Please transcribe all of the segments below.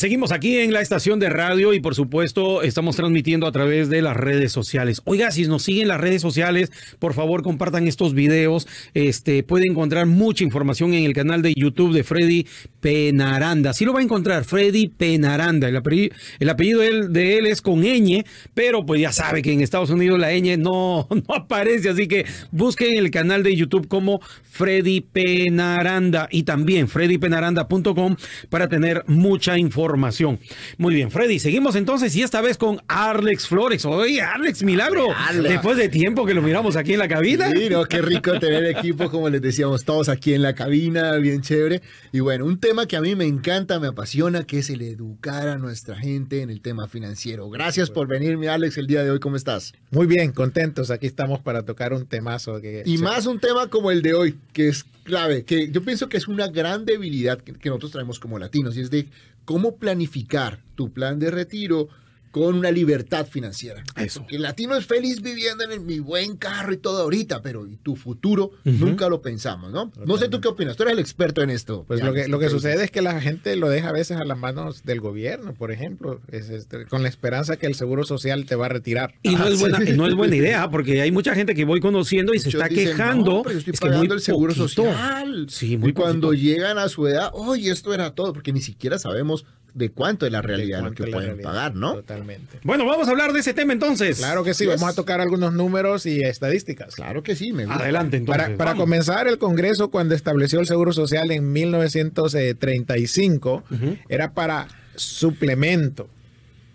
Seguimos aquí en la estación de radio y por supuesto estamos transmitiendo a través de las redes sociales. Oiga, si nos siguen las redes sociales, por favor compartan estos videos. Este puede encontrar mucha información en el canal de YouTube de Freddy Penaranda. Sí lo va a encontrar, Freddy Penaranda. El apellido, el apellido de él, es con ñ, pero pues ya sabe que en Estados Unidos la ñ no, no aparece, así que busquen el canal de YouTube como Freddy Penaranda y también freddypenaranda.com para tener mucha información información. Muy bien, Freddy, seguimos entonces y esta vez con Alex Flores. Oye, Alex, milagro. Después de tiempo que lo miramos aquí en la cabina. Sí, no, qué rico tener equipo, como les decíamos, todos aquí en la cabina, bien chévere. Y bueno, un tema que a mí me encanta, me apasiona, que es el educar a nuestra gente en el tema financiero. Gracias por venirme, Alex, el día de hoy. ¿Cómo estás? Muy bien, contentos. Aquí estamos para tocar un temazo. Que y más un tema como el de hoy, que es clave, que yo pienso que es una gran debilidad que nosotros traemos como latinos, y es de cómo planificar tu plan de retiro con una libertad financiera. Eso. el latino es feliz viviendo en mi buen carro y todo ahorita, pero ¿y tu futuro? Nunca lo pensamos, ¿no? No sé tú qué opinas, tú eres el experto en esto. Pues lo que, lo que sucede es que la gente lo deja a veces a las manos del gobierno, por ejemplo, este, con la esperanza que el seguro social te va a retirar. Y no, es, buena, no es buena idea, porque hay mucha gente que voy conociendo y se está quejando. pero estoy pagando el seguro social. Sí, muy y cuando llegan a su edad, oye, esto era todo, porque ni siquiera sabemos de cuánto es la realidad lo que pueden pagar, ¿no? Totalmente. Bueno, vamos a hablar de ese tema entonces. Claro que sí, vamos a tocar algunos números y estadísticas. Claro que sí, me gusta. Adelante entonces. Para, comenzar, el Congreso cuando estableció el Seguro Social en 1935 era para suplemento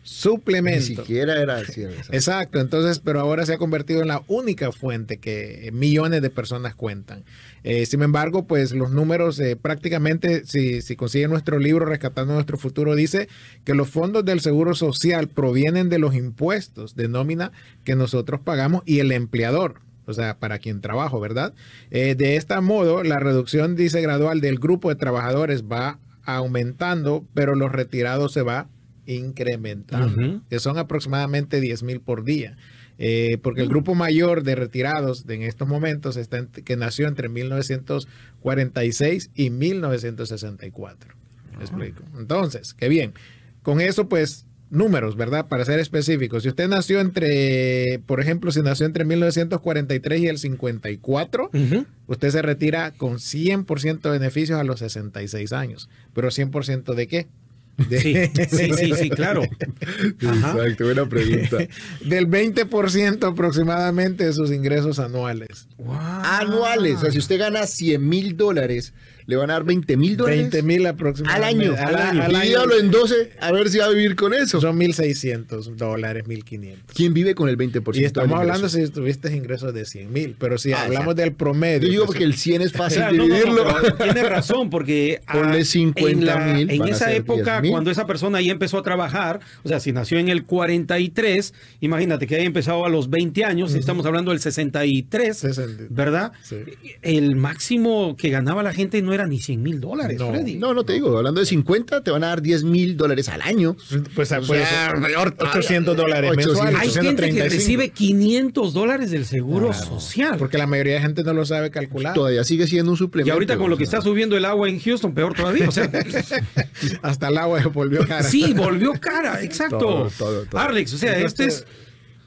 suplemento. Ni siquiera era así. Exacto, entonces, pero ahora se ha convertido en la única fuente que millones de personas cuentan. Eh, sin embargo, pues los números eh, prácticamente, si, si consiguen nuestro libro Rescatando nuestro futuro, dice que los fondos del Seguro Social provienen de los impuestos de nómina que nosotros pagamos y el empleador. O sea, para quien trabajo, ¿verdad? Eh, de este modo, la reducción, dice gradual, del grupo de trabajadores va aumentando, pero los retirados se va incrementando, que son aproximadamente 10 mil por día. Eh, porque el grupo mayor de retirados de en estos momentos está que nació entre 1946 y 1964. ¿Me explico? Entonces, qué bien. Con eso, pues, números, ¿verdad? Para ser específicos. Si usted nació entre, por ejemplo, si nació entre 1943 y el 54, usted se retira con 100% de beneficios a los 66 años. ¿Pero 100% de qué? Sí, sí, sí, claro. Exacto, buena pregunta. Del 20% aproximadamente de sus ingresos anuales. Anuales, o sea, si usted gana 100 mil dólares, le van a dar 20 mil dólares. 20 mil aproximadamente. Al año. Al, año. en 12, a ver si va a vivir con eso. Son 1.600 dólares, 1.500. ¿Quién vive con el 20%? Y estamos hablando si tuviste ingresos de 100 mil, pero si ah, hablamos del promedio. Yo digo porque el 100 es fácil dividirlo. tiene razón, porque Ponle 50 mil. En, esa época, cuando esa persona ahí empezó a trabajar, o sea, si nació en el 43, imagínate que haya empezado a los 20 años, estamos hablando del 63, ¿verdad? El máximo que ganaba la gente no era ni 100 mil dólares, no, Freddy. No, no te digo, hablando de 50, te van a dar 10 mil dólares al año. Pues, o pues 800 dólares mensuales. Hay gente que recibe 500 dólares del seguro social. Porque la mayoría de gente no lo sabe calcular. Todavía sigue siendo un suplemento. Y ahorita con lo que está subiendo el agua en Houston, peor todavía. O sea, hasta el agua volvió cara. Sí, volvió cara, exacto. Alex, o sea, este es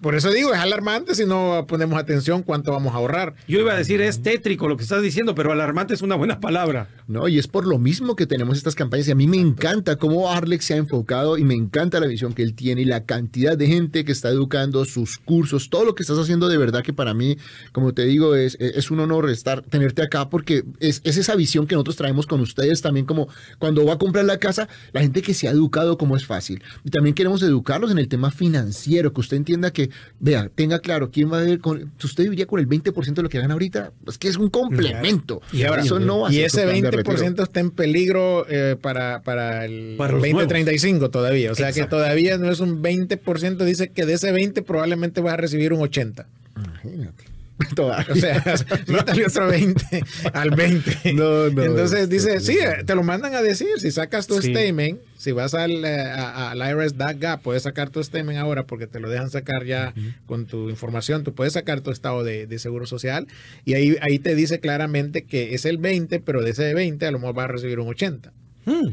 por eso digo, es alarmante si no ponemos atención cuánto vamos a ahorrar. Yo iba a decir, es tétrico lo que estás diciendo, pero alarmante es una buena palabra. No, y es por lo mismo que tenemos estas campañas. Y a mí me encanta cómo Arlex se ha enfocado y me encanta la visión que él tiene y la cantidad de gente que está educando, sus cursos, todo lo que estás haciendo de verdad que para mí, como te digo, es, es un honor estar, tenerte acá porque es, es esa visión que nosotros traemos con ustedes también como cuando va a comprar la casa, la gente que se ha educado como es fácil. Y también queremos educarlos en el tema financiero, que usted entienda que que, vea, tenga claro, ¿quién va a ver con, usted viviría con el 20% de lo que gana ahorita? Es que es un complemento. Y ahora, Eso no va a y ser ese de retiro. 20% está en peligro eh, para, para el Para los 2035 todavía. O sea Exacto. que todavía no es un 20%, dice que de ese 20 probablemente vas a recibir un 80. Imagínate. Todavía. O sea, métale otro 20 al 20. No, no, Entonces esto dice, es- sí, te lo mandan a decir. Si sacas tu Sí. statement, si vas al, eh, a- al IRS.gap, puedes sacar tu statement ahora porque te lo dejan sacar ya con tu información. Tú puedes sacar tu estado de, de seguro social y ahí, ahí te dice claramente que es el 20, pero de ese 20 a lo mejor vas a recibir un 80. Mm.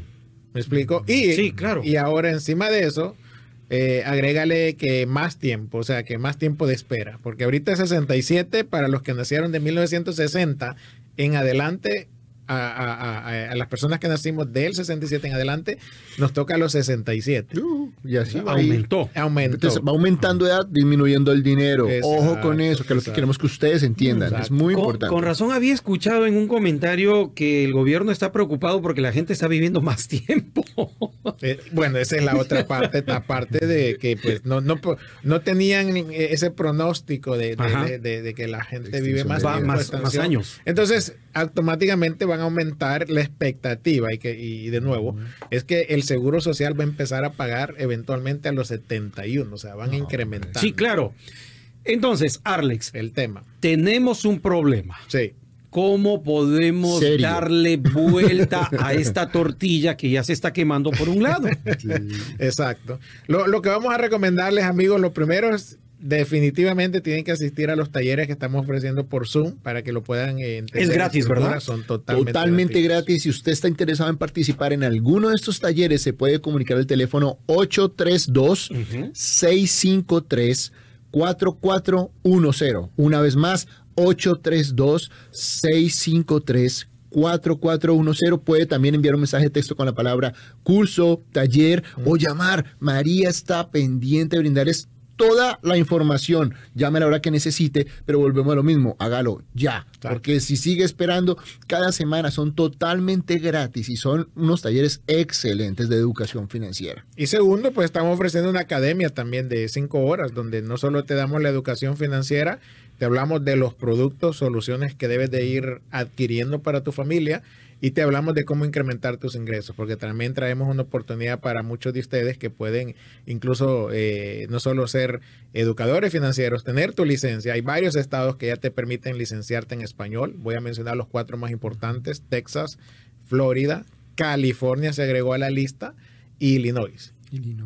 ¿Me explico? Y, Sí, claro. Y ahora encima de eso, eh, agrégale que más tiempo, o sea, que más tiempo de espera. Porque ahorita es 67 para los que nacieron de 1960 en adelante. A, a- a- a las personas que nacimos del 67 en adelante, nos toca a los 67. Uh, y así va. Aumentó. Aumentó. Entonces va aumentando edad, disminuyendo el dinero. Exacto, Ojo con eso, que es lo que queremos que ustedes entiendan. Exacto. Es muy Con, importante. con razón había escuchado en un comentario que el gobierno está preocupado porque la gente está viviendo más tiempo. Eh, bueno, esa es la otra parte, aparte de que pues no, no, no tenían ese pronóstico de, de- de- de- de que la gente Extinción vive más, Va tiempo, más, más años. Entonces, automáticamente van a aumentar la expectativa y que y de nuevo, es que el seguro social va a empezar a pagar eventualmente a los 71, o sea, van a incrementar Sí, claro. Entonces, Arlex, el tema. tenemos un problema. Sí. ¿Cómo podemos Serio. darle vuelta a esta tortilla que ya se está quemando por un lado? Exacto. Lo, lo que vamos a recomendarles, amigos, lo primero es definitivamente tienen que asistir a los talleres que estamos ofreciendo por Zoom para que lo puedan eh, entender. Es gratis, ¿verdad? Son totalmente, Totalmente gratuitos. gratis. Si usted está interesado en participar en alguno de estos talleres, se puede comunicar al teléfono 832-653-4410. Una vez más, 832-653-4410. Puede también enviar un mensaje de texto con la palabra curso, taller o llamar. María está pendiente de brindarles toda la información. Llame a la hora que necesite, pero volvemos a lo mismo. Hágalo ya. Claro. Porque si sigue esperando, cada semana son totalmente gratis y son unos talleres excelentes de educación financiera. Y segundo, pues estamos ofreciendo una academia también de cinco horas, donde no solo te damos la educación financiera, te hablamos de los productos, soluciones que debes de ir adquiriendo para tu familia y te hablamos de cómo incrementar tus ingresos, porque también traemos una oportunidad para muchos de ustedes que pueden incluso eh, no solo ser educadores financieros, tener tu licencia. Hay varios estados que ya te permiten licenciarte en español. Voy a mencionar los cuatro más importantes, Texas, Florida, California se agregó a la lista y Illinois.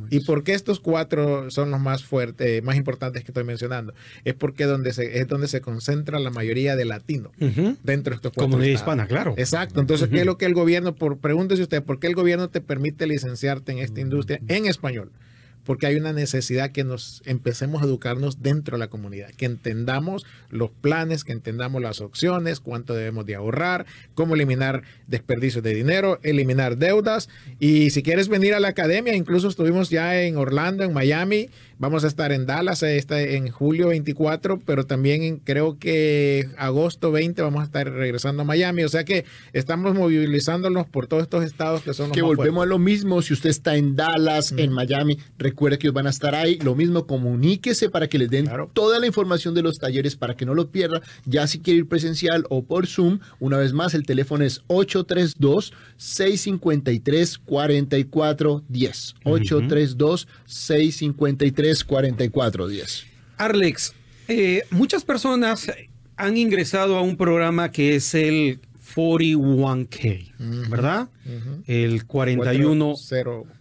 ¿Y por qué estos cuatro son los más fuertes, más importantes que estoy mencionando? Es porque donde se, es donde se concentra la mayoría de latinos dentro de estos cuatro Comunidad estados. hispana, claro. Exacto. Entonces, ¿qué es lo que el gobierno, por pregúntese usted, por qué el gobierno te permite licenciarte en esta industria en español? Porque hay una necesidad que nos empecemos a educarnos dentro de la comunidad, que entendamos los planes, que entendamos las opciones, cuánto debemos de ahorrar, cómo eliminar desperdicios de dinero, eliminar deudas. Y si quieres venir a la academia, incluso estuvimos ya en Orlando, en Miami, vamos a estar en Dallas está en julio 24, pero también en, creo que agosto 20 vamos a estar regresando a Miami. O sea que estamos movilizándonos por todos estos estados que son los Que más volvemos fuertes. a lo mismo, si usted está en Dallas, en Miami, recuerde que ellos van a estar ahí. Lo mismo, comuníquese para que les den Claro. toda la información de los talleres para que no lo pierda. Ya si quiere ir presencial o por Zoom, una vez más, el teléfono es 832-653-4410. 832-653-4410. Arlex, eh, muchas personas han ingresado a un programa que es el 41K, ¿verdad? El 41.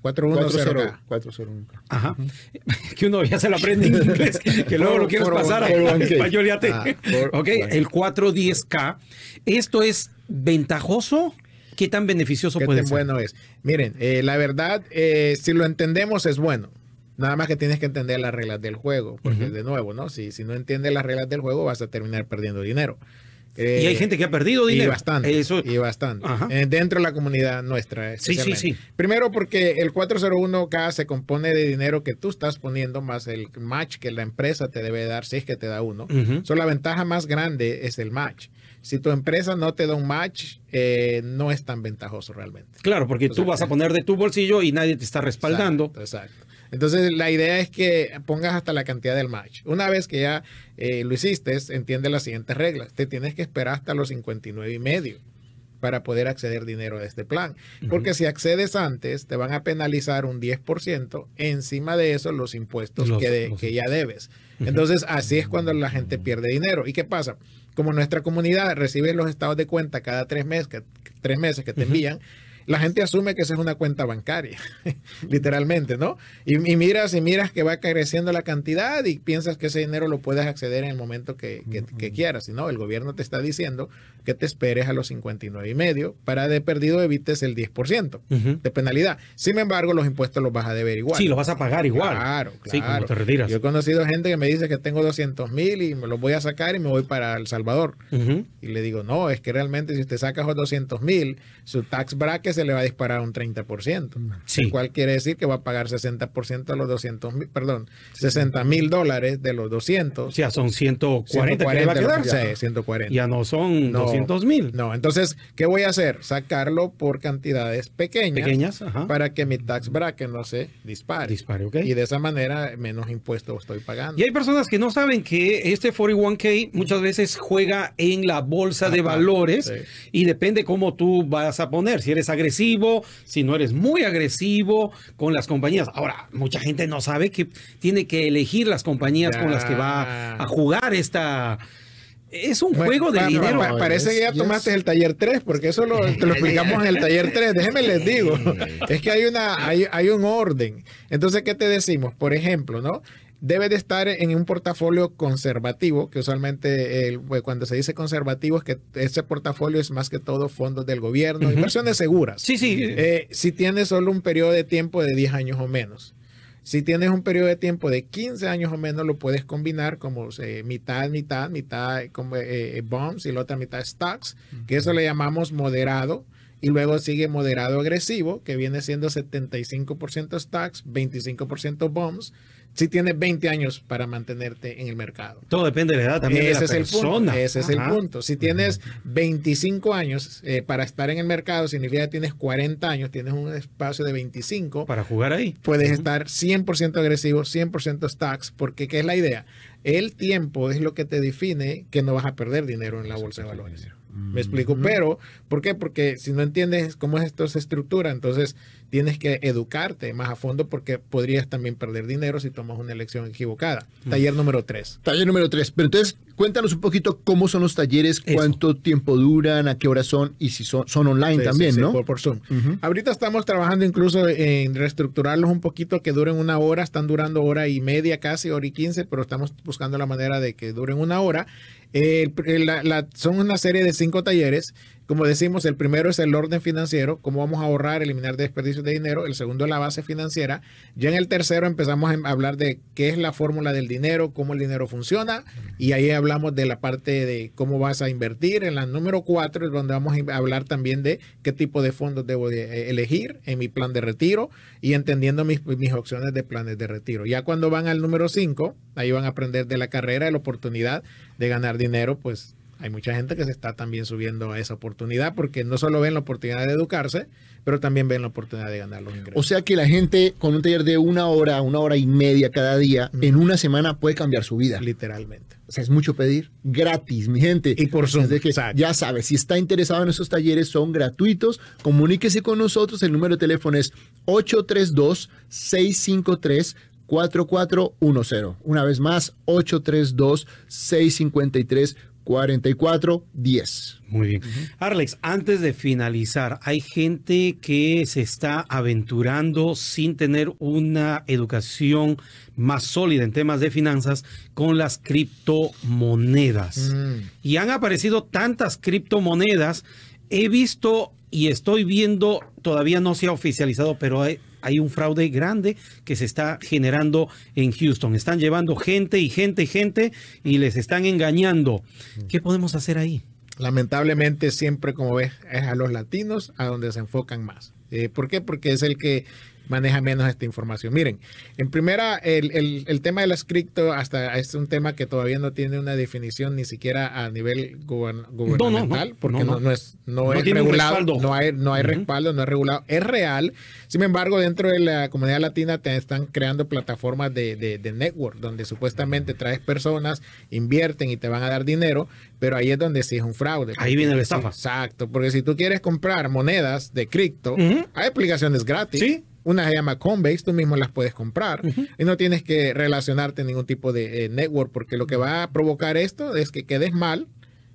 410 401. Ajá. Que uno ya se lo aprende en inglés, que luego lo quieres pasar a 401K. español ya te. Ah, ok, el 410K. ¿Esto es ventajoso? ¿Qué tan beneficioso ¿Qué puede tan ser? bueno es? Miren, eh, la verdad, eh, si lo entendemos es bueno. Nada más que tienes que entender las reglas del juego, porque de nuevo, ¿no? Si, si no entiendes las reglas del juego, vas a terminar perdiendo dinero. Eh, y hay gente que ha perdido y dinero. bastante, Eso, y bastante. Eh, dentro de la comunidad nuestra. Sí, sí, sí. Primero porque el 401k se compone de dinero que tú estás poniendo más el match que la empresa te debe dar si es que te da uno. So, la ventaja más grande es el match. Si tu empresa no te da un match, eh, no es tan ventajoso realmente. Claro, porque tú vas a poner de tu bolsillo y nadie te está respaldando. Exacto, exacto. Entonces, la idea es que pongas hasta la cantidad del match. Una vez que ya eh, lo hiciste, entiende las siguientes reglas. Te tienes que esperar hasta los 59 y medio para poder acceder dinero de este plan. Porque si accedes antes, te van a penalizar un 10%, encima de eso los impuestos Los- que, de- los- que ya debes. Entonces, así es cuando la gente pierde dinero. ¿Y qué pasa? Como nuestra comunidad recibe los estados de cuenta cada tres meses que, tres meses que te envían, la gente asume que esa es una cuenta bancaria, literalmente, ¿no? Y, y miras y miras que va creciendo la cantidad y piensas que ese dinero lo puedes acceder en el momento que, que- que quieras. Y no, el gobierno te está diciendo que te esperes a los 59 y medio para de perdido evites el 10% Ujú. de penalidad. Sin embargo, los impuestos los vas a deber igual. Sí, lo vas a pagar igual. Claro, claro. Sí, cuando te retiras. Yo he conocido gente que me dice que tengo 200 mil y me los voy a sacar y me voy para El Salvador. Ujú. Y le digo, no, es que realmente si usted saca esos 200 mil, su tax bracket se le va a disparar un 30%. Sí. Lo cual quiere decir que va a pagar 60% de los 200 mil, perdón, 60 mil dólares de los 200. O sea, son 140, que le va a 140, quedar. sí, 140. Ya no son No, 200 mil. No, entonces, ¿qué voy a hacer? Sacarlo por cantidades pequeñas, Pequeñas, ajá. para que mi tax bracket no se dispare. Dispare, ¿ok? Y de esa manera menos impuestos estoy pagando. Y hay personas que no saben que este 41K muchas veces juega en la bolsa de valores sí. y depende cómo tú vas a poner, si eres agresivo, si no eres muy agresivo con las compañías. Ahora, mucha gente no sabe que tiene que elegir las compañías con las que va a jugar esta... Es un Bueno, juego de pa- dinero. pa- parece que ya tomaste yes. el taller 3, porque eso lo, te lo explicamos en el taller 3. Déjenme les digo. Es que hay, una, hay, hay un orden. Entonces, ¿qué te decimos? Por ejemplo, ¿no? Debe de estar en un portafolio conservativo, que usualmente pues, cuando se dice conservativo es que ese portafolio es más que todo fondos del gobierno, inversiones seguras. Sí, sí. Eh, si tienes solo un periodo de tiempo de 10 años o menos. Si tienes un periodo de tiempo de 15 años o menos, lo puedes combinar como eh, mitad, mitad, mitad como eh, eh, bonds y la otra mitad stocks, que eso le llamamos moderado. Y luego sigue moderado agresivo, que viene siendo 75% stocks, 25% bonds. Si tienes 20 años para mantenerte en el mercado. Todo depende de la edad también de Ese la es el punto. Ese es el punto. Si tienes 25 años eh, para estar en el mercado, significa que tienes 40 años, tienes un espacio de 25. Para jugar ahí. Puedes estar 100% agresivo, 100% stocks, porque ¿qué es la idea? El tiempo es lo que te define que no vas a perder dinero en la bolsa de valores. Me explico, pero ¿por qué? Porque si no entiendes cómo esto se estructura, entonces tienes que educarte más a fondo porque podrías también perder dinero si tomas una elección equivocada. Taller número 3. Taller número 3. Pero entonces, cuéntanos un poquito cómo son los talleres, Eso. cuánto tiempo duran, a qué hora son y si son, son online Sí, también, sí, sí, ¿no? por, por Zoom. Ujú. Ahorita estamos trabajando incluso en reestructurarlos un poquito que duren una hora, están durando hora y media casi, hora y quince, pero estamos buscando la manera de que duren una hora. La- la- son una serie de cinco talleres. Como decimos, el primero es el orden financiero, cómo vamos a ahorrar, eliminar desperdicios de dinero. El segundo es la base financiera. Ya en el tercero empezamos a hablar de qué es la fórmula del dinero, cómo el dinero funciona. Y ahí hablamos de la parte de cómo vas a invertir. En la número cuatro es donde vamos a hablar también de qué tipo de fondos debo de eh, elegir en mi plan de retiro y entendiendo mis, mis opciones de planes de retiro. Ya cuando van al número cinco, ahí van a aprender de la carrera, de la oportunidad de ganar dinero, pues hay mucha gente que se está también subiendo a esa oportunidad porque no solo ven la oportunidad de educarse, pero también ven la oportunidad de ganar los ingresos. O sea que la gente con un taller de una hora, una hora y media cada día, en una semana puede cambiar su vida. literalmente. O sea, es mucho pedir. Gratis, mi gente. Y por Zoom, que ya sabes, si está interesado en esos talleres, son gratuitos. Comuníquese con nosotros. El número de teléfono es 832-653-4410. Una vez más, 832-653-4410. Muy bien. Arlex, antes de finalizar, hay gente que se está aventurando sin tener una educación más sólida en temas de finanzas con las criptomonedas. Mm. Y han aparecido tantas criptomonedas. He visto y estoy viendo, todavía no se ha oficializado, pero hay, hay un fraude grande que se está generando en Houston. Están llevando gente y gente y gente y les están engañando. ¿Qué podemos hacer ahí? Lamentablemente siempre, como ves, es a los latinos a donde se enfocan más. Eh, ¿Por qué? Porque es el que maneja menos esta información. Miren, en primera, el, el, el tema de las cripto hasta es un tema que todavía no tiene una definición ni siquiera a nivel gubern- gubernamental, no, porque no, es, no es regulado, no hay, no hay Ujú. respaldo, no es regulado, es real. Sin embargo, dentro de la comunidad latina te están creando plataformas de, de, de network, donde supuestamente traes personas, invierten y te van a dar dinero, pero ahí es donde sí es un fraude. Ahí viene la estafa. exacto, porque si tú quieres comprar monedas de cripto, Ujú. hay aplicaciones gratis. Sí. Una se llama Coinbase, tú mismo las puedes comprar y no tienes que relacionarte en ningún tipo de eh, network, porque lo que va a provocar esto es que quedes mal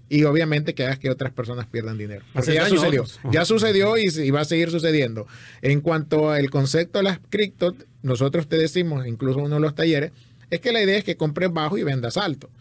y obviamente que hagas que otras personas pierdan dinero. Porque ya sucedió, ya sucedió y, y va a seguir sucediendo. En cuanto al concepto de las cripto, nosotros te decimos, incluso uno de los talleres, es que la idea es que compres bajo y vendas alto.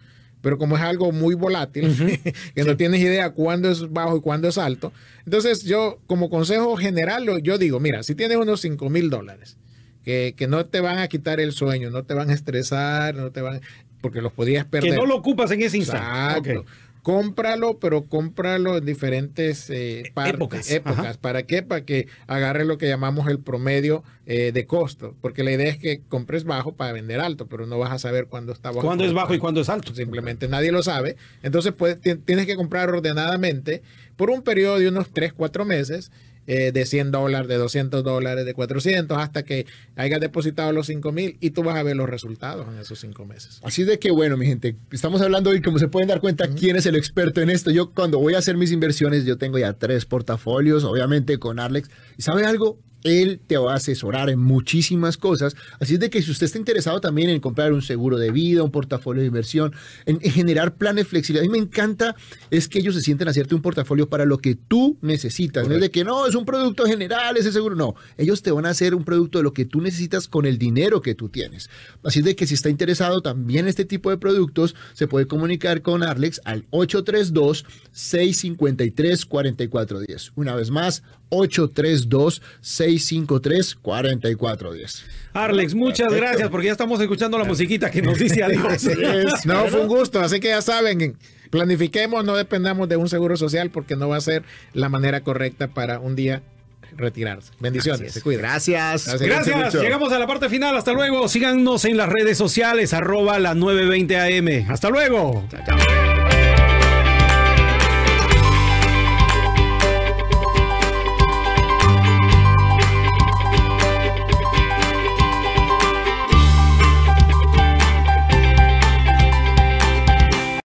Pero como es algo muy volátil, que no tienes idea cuándo es bajo y cuándo es alto, entonces yo como consejo general, yo digo, mira, si tienes unos 5 mil dólares, que, que no te van a quitar el sueño, no te van a estresar, no te van, porque los podrías perder. Que no lo ocupas en ese instante. Exacto. Cómpralo, pero cómpralo en diferentes eh, partes, Épocas. ¿Para qué? Para que agarre lo que llamamos el promedio eh, de costo. Porque la idea es que compres bajo para vender alto, pero no vas a saber cuándo está bajo. ¿Cuándo es bajo y cuándo es alto? Simplemente nadie lo sabe. Entonces tienes que comprar ordenadamente por un periodo de unos 3, 4 meses, eh, de 100 dólares, de 200 dólares, de 400, hasta que hayas depositado los 5 mil y tú vas a ver los resultados en esos 5 meses. Así de que bueno, mi gente, estamos hablando hoy, como se pueden dar cuenta, quién es el experto en esto. Yo cuando voy a hacer mis inversiones, yo tengo ya tres portafolios, obviamente con Arlex. ¿Y sabe algo? Él te va a asesorar en muchísimas cosas. Así es de que si usted está interesado también en comprar un seguro de vida, un portafolio de inversión, en, en generar planes flexibles, a mí me encanta es que ellos se sienten a hacerte un portafolio para lo que tú necesitas. No es de que no, es un producto general, ese seguro. No, ellos te van a hacer un producto de lo que tú necesitas con el dinero que tú tienes. Así es de que si está interesado también en este tipo de productos, se puede comunicar con Arlex al 832-653-4410. Una vez más, 832-653-4410. Arlex, muchas gracias porque ya estamos escuchando la musiquita que nos dice adiós. No, fue un gusto. Así que ya saben, planifiquemos, no dependamos de un seguro social porque no va a ser la manera correcta para un día retirarse. Bendiciones, se cuidan. Gracias. Gracias. Llegamos a la parte final. Hasta luego. Síganos en las redes sociales, arroba la 920 AM. Hasta luego. Chao, chao.